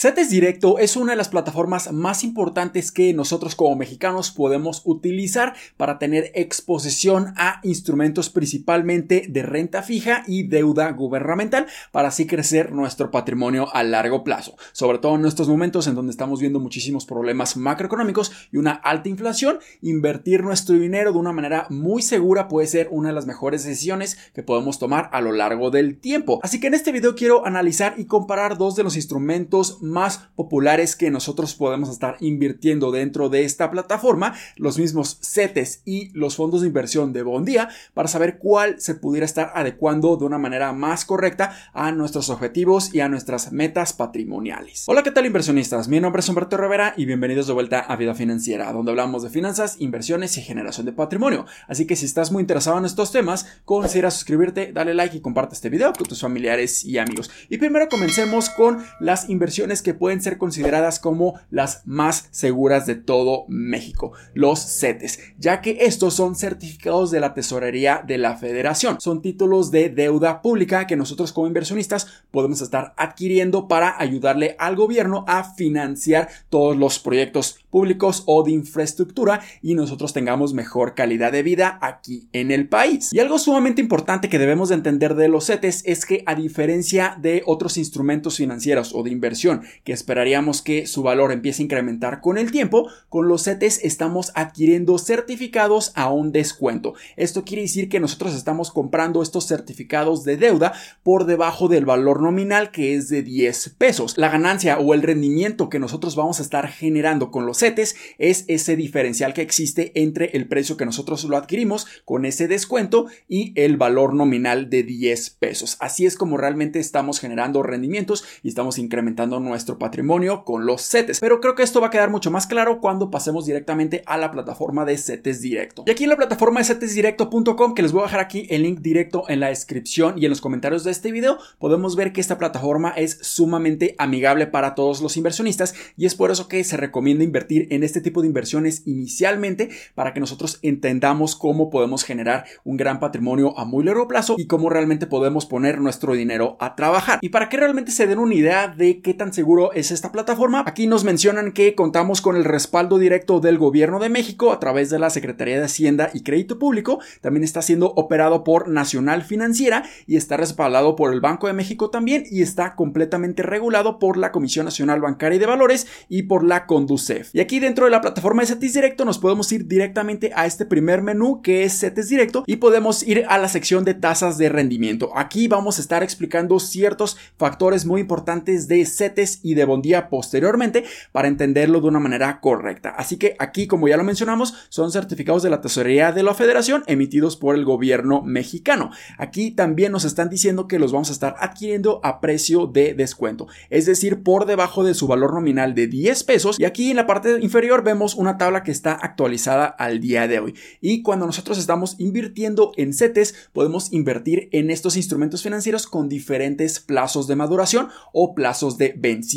CETES Directo es una de las plataformas más importantes que nosotros como mexicanos podemos utilizar para tener exposición a instrumentos principalmente de renta fija y deuda gubernamental para así crecer nuestro patrimonio a largo plazo. Sobre todo en estos momentos en donde estamos viendo muchísimos problemas macroeconómicos y una alta inflación, invertir nuestro dinero de una manera muy segura puede ser una de las mejores decisiones que podemos tomar a lo largo del tiempo. Así que en este video quiero analizar y comparar dos de los instrumentos más populares que nosotros podemos estar invirtiendo dentro de esta plataforma, los mismos CETES y los fondos de inversión de Bondía, para saber cuál se pudiera estar adecuando de una manera más correcta a nuestros objetivos y a nuestras metas patrimoniales. Hola, ¿qué tal inversionistas? Mi nombre es Humberto Rivera y bienvenidos de vuelta a Vida Financiera, donde hablamos de finanzas, inversiones y generación de patrimonio. Así que si estás muy interesado en estos temas, considera suscribirte, dale like y comparte este video con tus familiares y amigos. Y primero comencemos con las inversiones que pueden ser consideradas como las más seguras de todo México, los CETES, ya que estos son certificados de la tesorería de la federación. Son títulos de deuda pública que nosotros como inversionistas podemos estar adquiriendo para ayudarle al gobierno a financiar todos los proyectos públicos o de infraestructura y nosotros tengamos mejor calidad de vida aquí en el país. Y algo sumamente importante que debemos de entender de los CETES es que a diferencia de otros instrumentos financieros o de inversión que esperaríamos que su valor empiece a incrementar con el tiempo, con los CETES estamos adquiriendo certificados a un descuento. Esto quiere decir que nosotros estamos comprando estos certificados de deuda por debajo del valor nominal que es de 10 pesos. La ganancia o el rendimiento que nosotros vamos a estar generando con los CETES es ese diferencial que existe entre el precio que nosotros lo adquirimos con ese descuento y el valor nominal de 10 pesos. Así es como realmente estamos generando rendimientos y estamos incrementando nuestro nuestro patrimonio con los CETES. Pero creo que esto va a quedar mucho más claro cuando pasemos directamente a la plataforma de CETES Directo. Y aquí en la plataforma de CETESDirecto.com, que les voy a dejar aquí el link directo en la descripción y en los comentarios de este video, podemos ver que esta plataforma es sumamente amigable para todos los inversionistas y es por eso que se recomienda invertir en este tipo de inversiones inicialmente para que nosotros entendamos cómo podemos generar un gran patrimonio a muy largo plazo y cómo realmente podemos poner nuestro dinero a trabajar. Y para que realmente se den una idea de qué tan seguro es esta plataforma. Aquí nos mencionan que contamos con el respaldo directo del gobierno de México a través de la Secretaría de Hacienda y Crédito Público. También está siendo operado por Nacional Financiera y está respaldado por el Banco de México también y está completamente regulado por la Comisión Nacional Bancaria y de Valores y por la Conducef. Y aquí dentro de la plataforma de CETES Directo nos podemos ir directamente a este primer menú que es CETES Directo y podemos ir a la sección de tasas de rendimiento. Aquí vamos a estar explicando ciertos factores muy importantes de CETES y de Bondía posteriormente para entenderlo de una manera correcta. Así que aquí, como ya lo mencionamos, son certificados de la tesorería de la federación emitidos por el gobierno mexicano. Aquí también nos están diciendo que los vamos a estar adquiriendo a precio de descuento, es decir, por debajo de su valor nominal de 10 pesos. Y aquí en la parte inferior vemos una tabla que está actualizada al día de hoy. Y cuando nosotros estamos invirtiendo en CETES, podemos invertir en estos instrumentos financieros con diferentes plazos de maduración o plazos de vencimiento.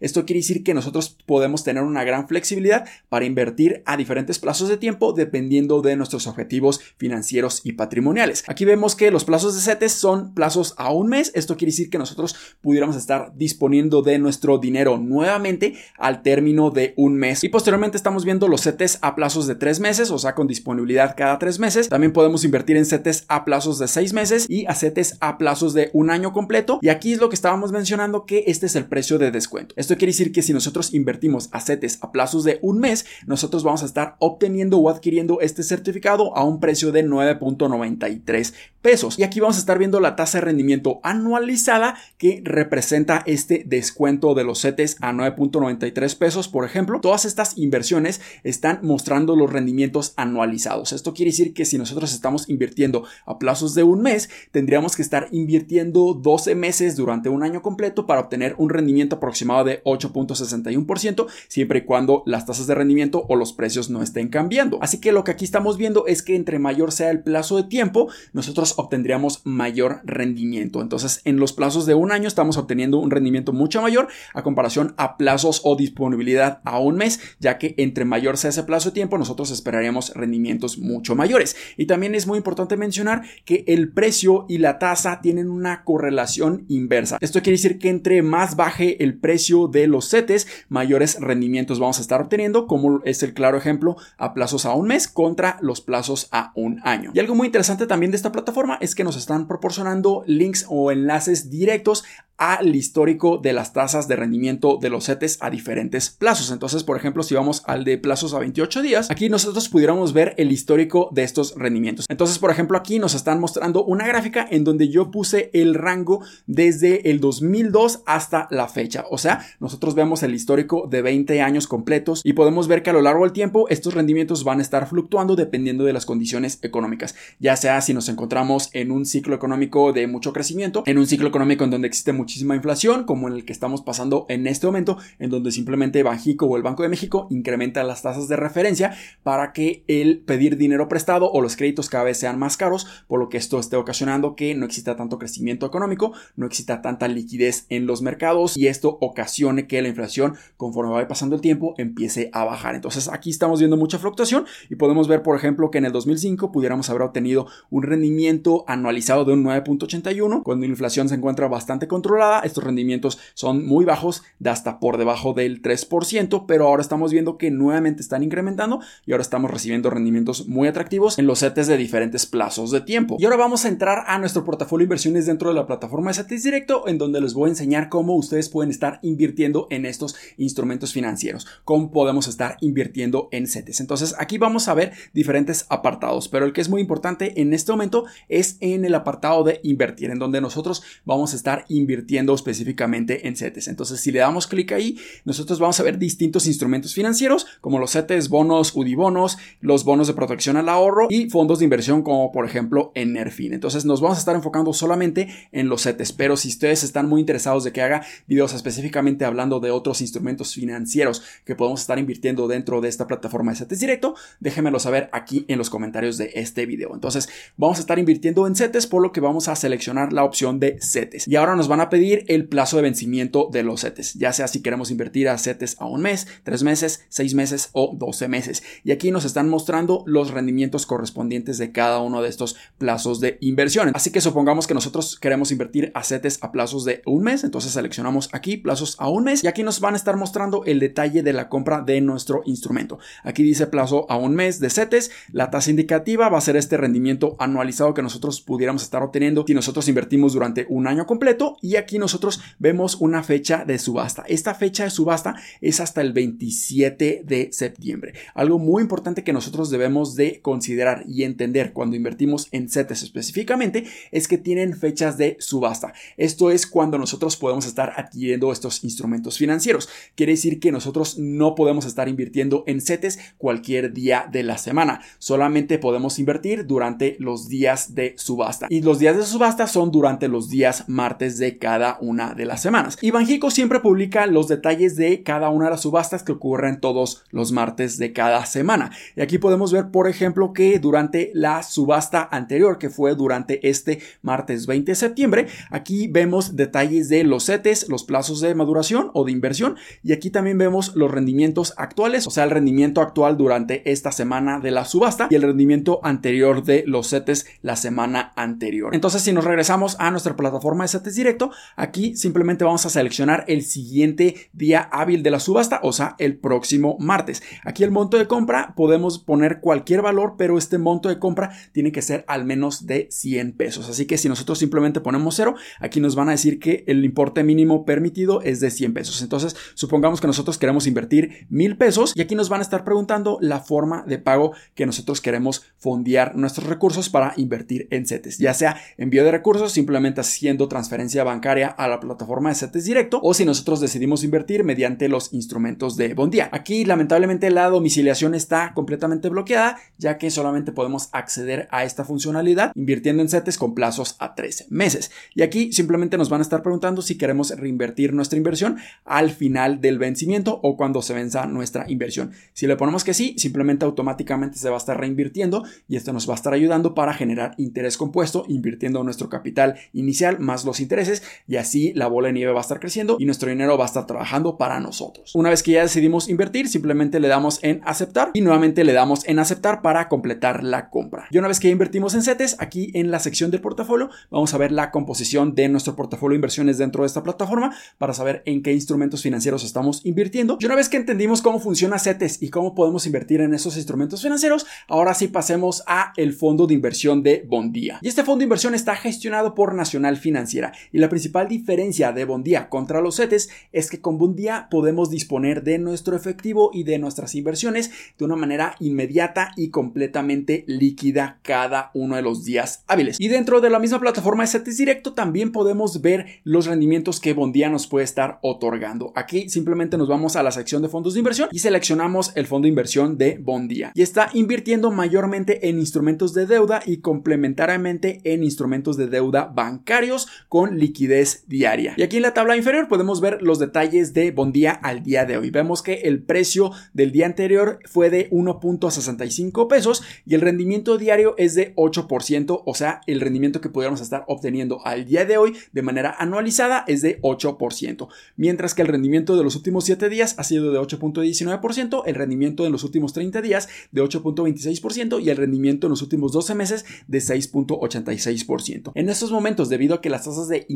Esto quiere decir que nosotros podemos tener una gran flexibilidad para invertir a diferentes plazos de tiempo dependiendo de nuestros objetivos financieros y patrimoniales. Aquí vemos que los plazos de CETES son plazos a un mes. Esto quiere decir que nosotros pudiéramos estar disponiendo de nuestro dinero nuevamente al término de un mes. Y posteriormente estamos viendo los CETES a plazos de tres meses, o sea, con disponibilidad cada tres meses. También podemos invertir en CETES a plazos de seis meses y a CETES a plazos de un año completo. Y aquí es lo que estábamos mencionando que este es el precio de descuento. Esto quiere decir que si nosotros invertimos a CETES a plazos de un mes, nosotros vamos a estar obteniendo o adquiriendo este certificado a un precio de 9.93 pesos. Y aquí vamos a estar viendo la tasa de rendimiento anualizada que representa este descuento de los CETES a 9.93 pesos, por ejemplo. Todas estas inversiones están mostrando los rendimientos anualizados. Esto quiere decir que si nosotros estamos invirtiendo a plazos de un mes, tendríamos que estar invirtiendo 12 meses durante un año completo para obtener un rendimiento aproximado de 8.61%, siempre y cuando las tasas de rendimiento o los precios no estén cambiando. Así que lo que aquí estamos viendo es que entre mayor sea el plazo de tiempo, nosotros obtendríamos mayor rendimiento. Entonces, en los plazos de un año estamos obteniendo un rendimiento mucho mayor a comparación a plazos o disponibilidad a un mes, ya que entre mayor sea ese plazo de tiempo, nosotros esperaríamos rendimientos mucho mayores. Y también es muy importante mencionar que el precio y la tasa tienen una correlación inversa. Esto quiere decir que entre más baje el precio de los CETES, mayores rendimientos vamos a estar obteniendo, como es el claro ejemplo a plazos a un mes contra los plazos a un año. Y algo muy interesante también de esta plataforma es que nos están proporcionando links o enlaces directos al histórico de las tasas de rendimiento de los CETES a diferentes plazos. Entonces, por ejemplo, si vamos al de plazos a 28 días, aquí nosotros pudiéramos ver el histórico de estos rendimientos. Entonces, por ejemplo, aquí nos están mostrando una gráfica en donde yo puse el rango desde el 2002 hasta la fecha. O sea, nosotros vemos el histórico de 20 años completos y podemos ver que a lo largo del tiempo estos rendimientos van a estar fluctuando dependiendo de las condiciones económicas. Ya sea si nos encontramos en un ciclo económico de mucho crecimiento, en un ciclo económico en donde existe mucho muchísima inflación, como en el que estamos pasando en este momento, en donde simplemente Banjico o el Banco de México incrementa las tasas de referencia para que el pedir dinero prestado o los créditos cada vez sean más caros, por lo que esto esté ocasionando que no exista tanto crecimiento económico, no exista tanta liquidez en los mercados y esto ocasione que la inflación, conforme va pasando el tiempo, empiece a bajar. Entonces aquí estamos viendo mucha fluctuación y podemos ver, por ejemplo, que en el 2005 pudiéramos haber obtenido un rendimiento anualizado de un 9.81 cuando la inflación se encuentra bastante controlada estos rendimientos son muy bajos, de hasta por debajo del 3%, pero ahora estamos viendo que nuevamente están incrementando y ahora estamos recibiendo rendimientos muy atractivos en los CETES de diferentes plazos de tiempo. Y ahora vamos a entrar a nuestro portafolio de inversiones dentro de la plataforma de CETES Directo, en donde les voy a enseñar cómo ustedes pueden estar invirtiendo en estos instrumentos financieros, cómo podemos estar invirtiendo en CETES. Entonces aquí vamos a ver diferentes apartados, pero el que es muy importante en este momento es en el apartado de invertir, en donde nosotros vamos a estar invirtiendo específicamente en CETES. Entonces, si le damos clic ahí, nosotros vamos a ver distintos instrumentos financieros como los CETES, bonos, UDIBonos, los bonos de protección al ahorro y fondos de inversión como por ejemplo en Nerfin. Entonces, nos vamos a estar enfocando solamente en los CETES, pero si ustedes están muy interesados de que haga videos específicamente hablando de otros instrumentos financieros que podemos estar invirtiendo dentro de esta plataforma de CETES directo, déjenmelo saber aquí en los comentarios de este video. Entonces, vamos a estar invirtiendo en CETES, por lo que vamos a seleccionar la opción de CETES. Y ahora nos van a pedir el plazo de vencimiento de los CETES, ya sea si queremos invertir a CETES a un mes, tres meses, seis meses o doce meses. Y aquí nos están mostrando los rendimientos correspondientes de cada uno de estos plazos de inversión. Así que supongamos que nosotros queremos invertir a CETES a plazos de un mes, entonces seleccionamos aquí plazos a un mes y aquí nos van a estar mostrando el detalle de la compra de nuestro instrumento. Aquí dice plazo a un mes de CETES, la tasa indicativa va a ser este rendimiento anualizado que nosotros pudiéramos estar obteniendo si nosotros invertimos durante un año completo y aquí nosotros vemos una fecha de subasta. Esta fecha de subasta es hasta el 27 de septiembre. Algo muy importante que nosotros debemos de considerar y entender cuando invertimos en CETES específicamente es que tienen fechas de subasta. Esto es cuando nosotros podemos estar adquiriendo estos instrumentos financieros. Quiere decir que nosotros no podemos estar invirtiendo en CETES cualquier día de la semana. Solamente podemos invertir durante los días de subasta. Y los días de subasta son durante los días martes de cada una de las semanas. Y Banjico siempre publica los detalles de cada una de las subastas que ocurren todos los martes de cada semana. Y aquí podemos ver, por ejemplo, que durante la subasta anterior, que fue durante este martes 20 de septiembre, aquí vemos detalles de los CETES, los plazos de maduración o de inversión, y aquí también vemos los rendimientos actuales, o sea, el rendimiento actual durante esta semana de la subasta y el rendimiento anterior de los CETES la semana anterior. Entonces, si nos regresamos a nuestra plataforma de CETES directo, Aquí simplemente vamos a seleccionar el siguiente día hábil de la subasta, o sea, el próximo martes. Aquí el monto de compra podemos poner cualquier valor, pero este monto de compra tiene que ser al menos de 100 pesos. Así que si nosotros simplemente ponemos cero, aquí nos van a decir que el importe mínimo permitido es de 100 pesos. Entonces, supongamos que nosotros queremos invertir mil pesos y aquí nos van a estar preguntando la forma de pago que nosotros queremos fondear nuestros recursos para invertir en CETES, ya sea envío de recursos, simplemente haciendo transferencia bancaria bancaria a la plataforma de CETES directo o si nosotros decidimos invertir mediante los instrumentos de Bondía. Aquí lamentablemente la domiciliación está completamente bloqueada ya que solamente podemos acceder a esta funcionalidad invirtiendo en CETES con plazos a 13 meses. Y aquí simplemente nos van a estar preguntando si queremos reinvertir nuestra inversión al final del vencimiento o cuando se venza nuestra inversión. Si le ponemos que sí, simplemente automáticamente se va a estar reinvirtiendo y esto nos va a estar ayudando para generar interés compuesto invirtiendo nuestro capital inicial más los intereses y así la bola de nieve va a estar creciendo y nuestro dinero va a estar trabajando para nosotros. Una vez que ya decidimos invertir, simplemente le damos en aceptar y nuevamente le damos en aceptar para completar la compra. Y una vez que invertimos en CETES, aquí en la sección del portafolio vamos a ver la composición de nuestro portafolio de inversiones dentro de esta plataforma para saber en qué instrumentos financieros estamos invirtiendo. Y una vez que entendimos cómo funciona CETES y cómo podemos invertir en esos instrumentos financieros, ahora sí pasemos a el fondo de inversión de Bondía. Y este fondo de inversión está gestionado por Nacional Financiera y la principal diferencia de Bondía contra los CETES es que con Bondía podemos disponer de nuestro efectivo y de nuestras inversiones de una manera inmediata y completamente líquida cada uno de los días hábiles. Y dentro de la misma plataforma de CETES Directo también podemos ver los rendimientos que Bondía nos puede estar otorgando. Aquí simplemente nos vamos a la sección de fondos de inversión y seleccionamos el fondo de inversión de Bondía y está invirtiendo mayormente en instrumentos de deuda y complementariamente en instrumentos de deuda bancarios con liquidez diaria. Y aquí en la tabla inferior podemos ver los detalles de Bondía al día de hoy. Vemos que el precio del día anterior fue de 1.65 pesos y el rendimiento diario es de 8%, o sea, el rendimiento que pudiéramos estar obteniendo al día de hoy de manera anualizada es de 8%, mientras que el rendimiento de los últimos 7 días ha sido de 8.19%, el rendimiento de los últimos 30 días de 8.26% y el rendimiento en los últimos 12 meses de 6.86%. En estos momentos, debido a que las tasas de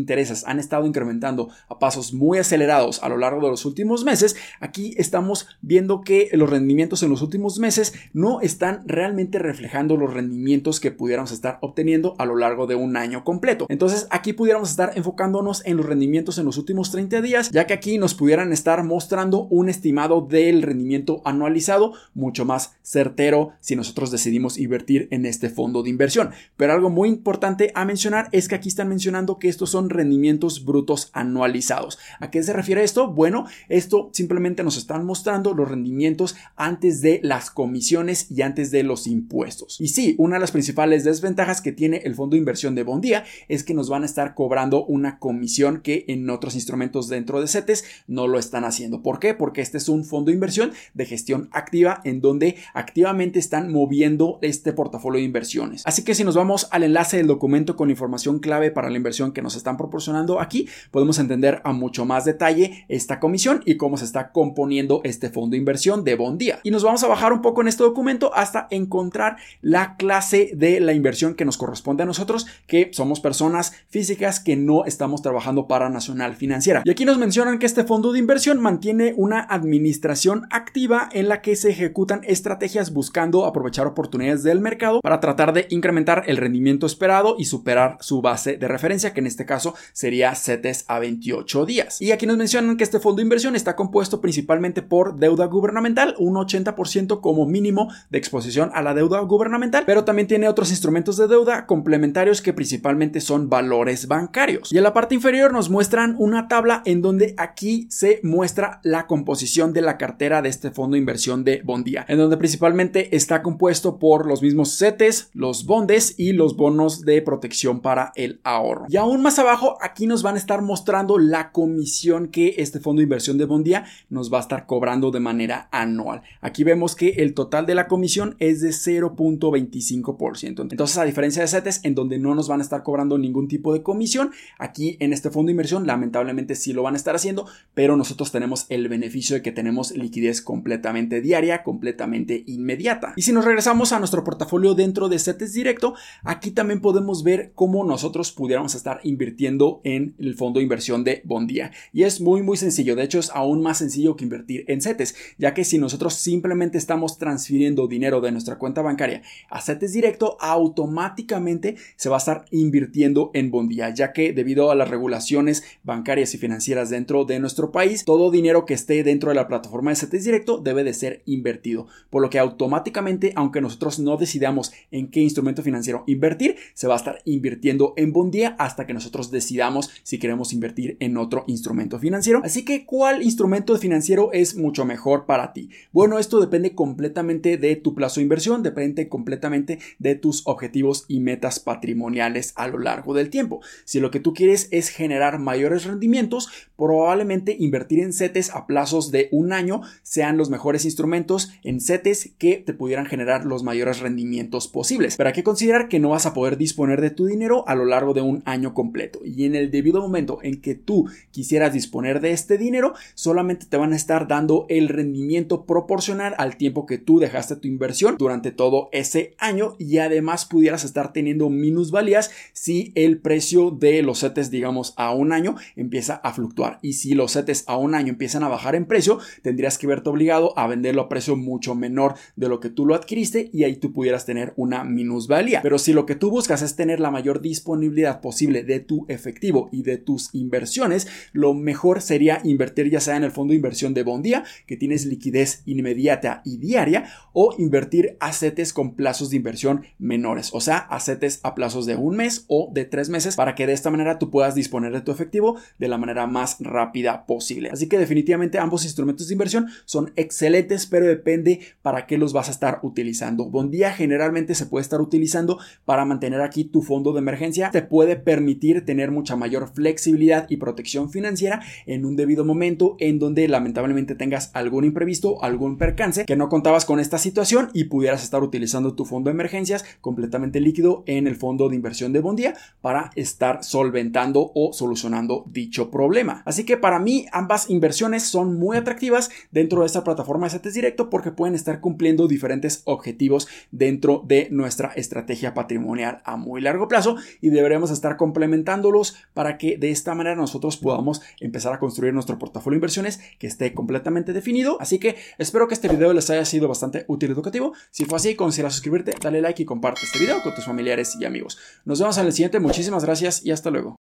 han estado incrementando a pasos muy acelerados a lo largo de los últimos meses, aquí estamos viendo que los rendimientos en los últimos meses no están realmente reflejando los rendimientos que pudiéramos estar obteniendo a lo largo de un año completo. Entonces aquí pudiéramos estar enfocándonos en los rendimientos en los últimos 30 días, ya que aquí nos pudieran estar mostrando un estimado del rendimiento anualizado mucho más certero si nosotros decidimos invertir en este fondo de inversión. Pero algo muy importante a mencionar es que aquí están mencionando que estos son rendimientos brutos anualizados. ¿A qué se refiere esto? Bueno, esto simplemente nos están mostrando los rendimientos antes de las comisiones y antes de los impuestos. Y sí, una de las principales desventajas que tiene el fondo de inversión de Bondía es que nos van a estar cobrando una comisión que en otros instrumentos dentro de CETES no lo están haciendo. ¿Por qué? Porque este es un fondo de inversión de gestión activa en donde activamente están moviendo este portafolio de inversiones. Así que si nos vamos al enlace del documento con información clave para la inversión que nos están proporcionando aquí, podemos entender a mucho más detalle esta comisión y cómo se está componiendo este fondo de inversión de Bondía. Y nos vamos a bajar un poco en este documento hasta encontrar la clase de la inversión que nos corresponde a nosotros, que somos personas físicas que no estamos trabajando para Nacional Financiera. Y aquí nos mencionan que este fondo de inversión mantiene una administración activa en la que se ejecutan estrategias buscando aprovechar oportunidades del mercado para tratar de incrementar el rendimiento esperado y superar su base de referencia, que en este caso sería CETES a 28 días. Y aquí nos mencionan que este fondo de inversión está compuesto principalmente por deuda gubernamental, un 80% como mínimo de exposición a la deuda gubernamental, pero también tiene otros instrumentos de deuda complementarios que principalmente son valores bancarios. Y en la parte inferior nos muestran una tabla en donde aquí se muestra la composición de la cartera de este fondo de inversión de Bondía, en donde principalmente está compuesto por los mismos CETES, los bondes y los bonos de protección para el ahorro. Y aún más abajo aquí nos van a estar mostrando la comisión que este fondo de inversión de Bondía nos va a estar cobrando de manera anual. Aquí vemos que el total de la comisión es de 0.25%. Entonces, a diferencia de CETES, en donde no nos van a estar cobrando ningún tipo de comisión, aquí en este fondo de inversión lamentablemente sí lo van a estar haciendo, pero nosotros tenemos el beneficio de que tenemos liquidez completamente diaria, completamente inmediata. Y si nos regresamos a nuestro portafolio dentro de CETES directo, aquí también podemos ver cómo nosotros pudiéramos estar invirtiendo en el fondo de inversión de Bondía. Y es muy muy sencillo, de hecho es aún más sencillo que invertir en CETES, ya que si nosotros simplemente estamos transfiriendo dinero de nuestra cuenta bancaria a CETES directo, automáticamente se va a estar invirtiendo en Bondía, ya que debido a las regulaciones bancarias y financieras dentro de nuestro país, todo dinero que esté dentro de la plataforma de CETES directo debe de ser invertido, por lo que automáticamente, aunque nosotros no decidamos en qué instrumento financiero invertir, se va a estar invirtiendo en Bondía hasta que nosotros decidamos si queremos invertir en otro instrumento financiero. Así que, ¿cuál instrumento financiero es mucho mejor para ti? Bueno, esto depende completamente de tu plazo de inversión, depende completamente de tus objetivos y metas patrimoniales a lo largo del tiempo. Si lo que tú quieres es generar mayores rendimientos, probablemente invertir en CETES a plazos de un año sean los mejores instrumentos en CETES que te pudieran generar los mayores rendimientos posibles. Pero hay que considerar que no vas a poder disponer de tu dinero a lo largo de un año completo y en el debido momento en que tú quisieras disponer de este dinero, solamente te van a estar dando el rendimiento proporcional al tiempo que tú dejaste tu inversión durante todo ese año y además pudieras estar teniendo minusvalías si el precio de los CETES digamos a un año empieza a fluctuar y si los CETES a un año empiezan a bajar en precio, tendrías que verte obligado a venderlo a precio mucho menor de lo que tú lo adquiriste y ahí tú pudieras tener una minusvalía. Pero si lo que tú buscas es tener la mayor disponibilidad posible de tu efectivo y de tus inversiones, lo mejor sería invertir ya sea en el fondo de inversión de Bondía, que tienes liquidez inmediata y diaria, o invertir a CETES con plazos de inversión menores, o sea, a CETES a plazos de un mes o de tres meses, para que de esta manera tú puedas disponer de tu efectivo de la manera más rápida posible. Así que definitivamente ambos instrumentos de inversión son excelentes, pero depende para qué los vas a estar utilizando. Bondía generalmente se puede estar utilizando para mantener aquí tu fondo de emergencia, te puede permitir tener mucha mayor flexibilidad y protección financiera en un debido momento en donde lamentablemente tengas algún imprevisto, algún percance, que no contabas con esta situación y pudieras estar utilizando tu fondo de emergencias completamente líquido en el fondo de inversión de Bondía para estar solventando o solucionando dicho problema. Así que para mí ambas inversiones son muy atractivas dentro de esta plataforma de CETES Directo porque pueden estar cumpliendo diferentes objetivos dentro de nuestra estrategia patrimonial a muy largo plazo y deberemos estar complementándolos para que de esta manera nosotros podamos empezar a construir nuestro portafolio de inversiones que esté completamente definido. Así que espero que este video les haya sido bastante útil y educativo. Si fue así, considera suscribirte, dale like y comparte este video con tus familiares y amigos. Nos vemos en el siguiente. Muchísimas gracias y hasta luego.